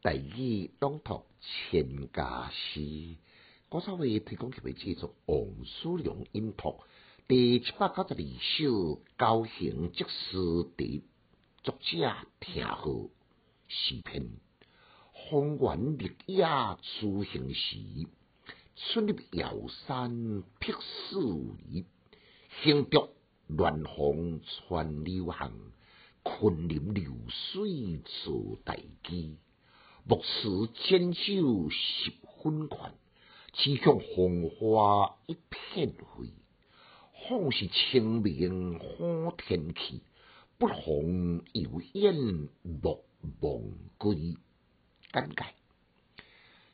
第二朗读《千家诗》，古早为提供给位制作王叔良音读第七百九十二首《高行即诗题》，作者听好诗篇。风原绿野初行时，春入瑶山碧树围。行竹乱风传流行，昆林流水做大机。木石千手十分宽，只向红花一片灰。风是清明好天气，不妨游燕莫忘归。简介：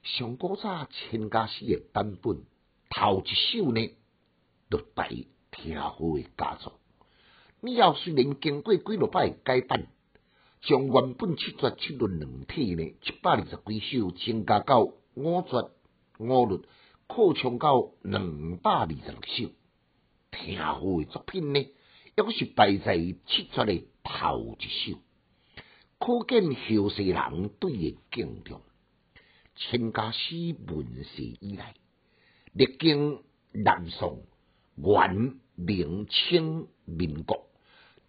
上古早千家诗的版本，头一首呢，就带听好的佳作。你要虽然经过几落摆改版。将原本七绝七律两体呢，七百二十几首增加到五绝五律，扩充到两百二十六首。听好的作品呢，抑是排在七绝的头一首，可见后世人对伊敬重。千家诗问世以来，历经南宋、元、明、清、民国。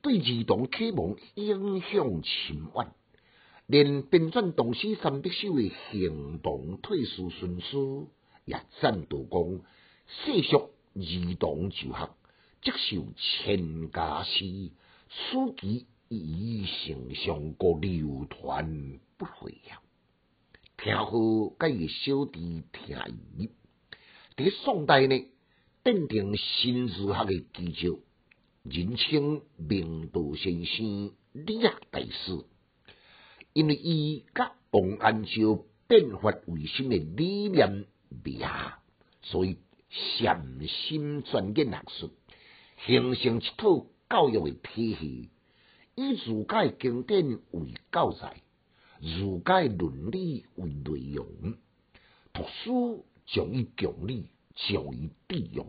对儿童启蒙影响深远，连编撰唐诗三百首的行动退书孙书也赞道讲：世俗儿童就学，接受千家诗，书籍以成上国流传不废呀。听好，该个小弟听伊。伫宋代呢，奠定新儒学的基础。人称明道先生、理学大师，因为伊甲王安石变法维新的理念比下，所以潜心钻研学术，形成一套教育的体系，以儒家经典为教材，儒家伦理为内容，读书将以讲理，教以致用。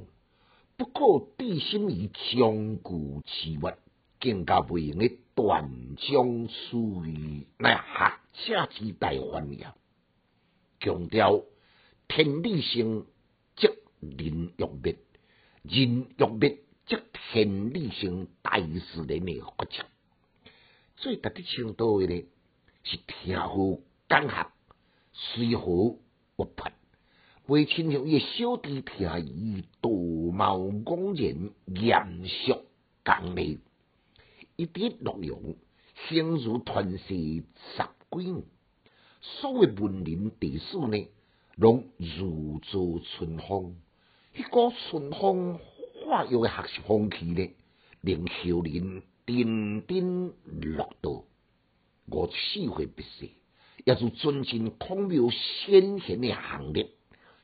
不可置心于强固持月，更加不用的断章取义，乃学者之大欢也。强调天理性，即人欲灭；人欲灭，即天理性。大自然的法则。最特的程度的呢，是听好讲学，随和活泼。为亲像伊小弟听伊道貌岸然、严肃刚烈，一啲内容形如传世十几年，所谓文人地史呢，拢如坐春风。迄股春风化育的学习风气呢，令后人颠颠落道。我四会必死，也就尊敬孔庙先贤的行列。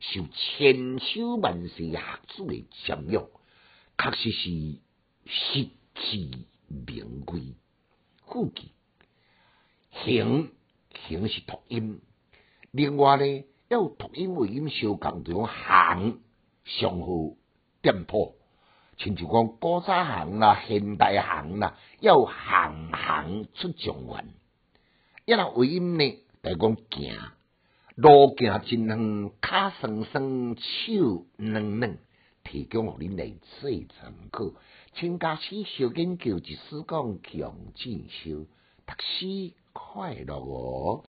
受千秋万世学子的瞻仰，确实是实至名归。故记行行是读音，另外呢，要读音为音相共种行上好店铺，亲像讲古早行啦、现代行啦，要行行出状元。一若为音呢，就讲行。路行真远，脚酸酸，手软软，提供互恁来做参考。请假使小研究，一丝讲强进修，读书快乐哦。